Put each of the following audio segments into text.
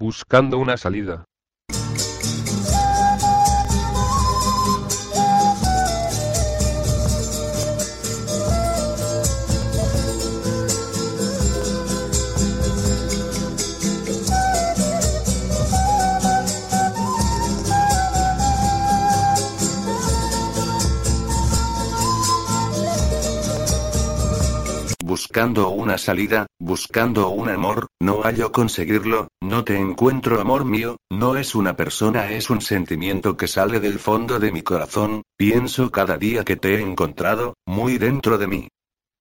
Buscando una salida. Buscando una salida, buscando un amor, no hallo conseguirlo, no te encuentro amor mío, no es una persona, es un sentimiento que sale del fondo de mi corazón, pienso cada día que te he encontrado, muy dentro de mí.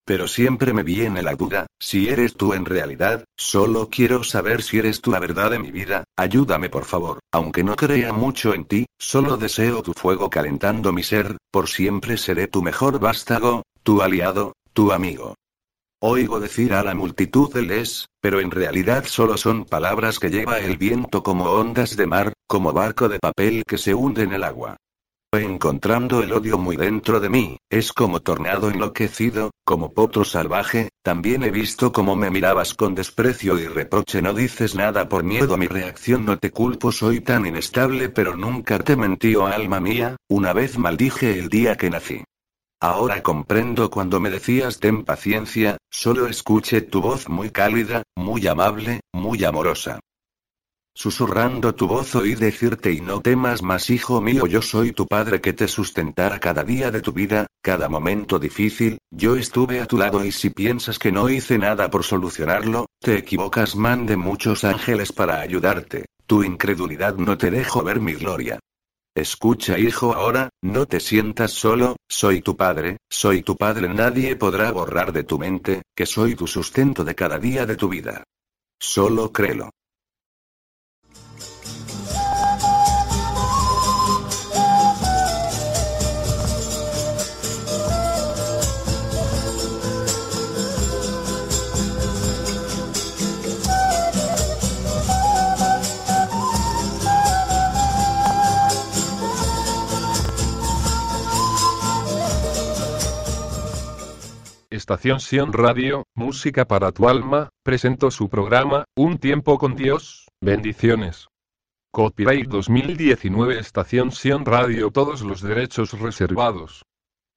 Pero siempre me viene la duda, si eres tú en realidad, solo quiero saber si eres tú la verdad de mi vida, ayúdame por favor, aunque no crea mucho en ti, solo deseo tu fuego calentando mi ser, por siempre seré tu mejor vástago, tu aliado, tu amigo. Oigo decir a la multitud de les, pero en realidad solo son palabras que lleva el viento como ondas de mar, como barco de papel que se hunde en el agua. Encontrando el odio muy dentro de mí, es como tornado enloquecido, como potro salvaje, también he visto cómo me mirabas con desprecio y reproche, no dices nada por miedo a mi reacción, no te culpo, soy tan inestable, pero nunca te mentí, oh alma mía, una vez maldije el día que nací. Ahora comprendo cuando me decías ten paciencia, solo escuché tu voz muy cálida, muy amable, muy amorosa. Susurrando tu voz oí decirte y no temas más hijo mío, yo soy tu padre que te sustentará cada día de tu vida, cada momento difícil, yo estuve a tu lado y si piensas que no hice nada por solucionarlo, te equivocas, mande muchos ángeles para ayudarte, tu incredulidad no te dejo ver mi gloria. Escucha hijo ahora, no te sientas solo, soy tu padre, soy tu padre, nadie podrá borrar de tu mente, que soy tu sustento de cada día de tu vida. Solo créelo. Estación Sion Radio, Música para tu alma, presentó su programa, Un tiempo con Dios, bendiciones. Copyright 2019 Estación Sion Radio Todos los derechos reservados.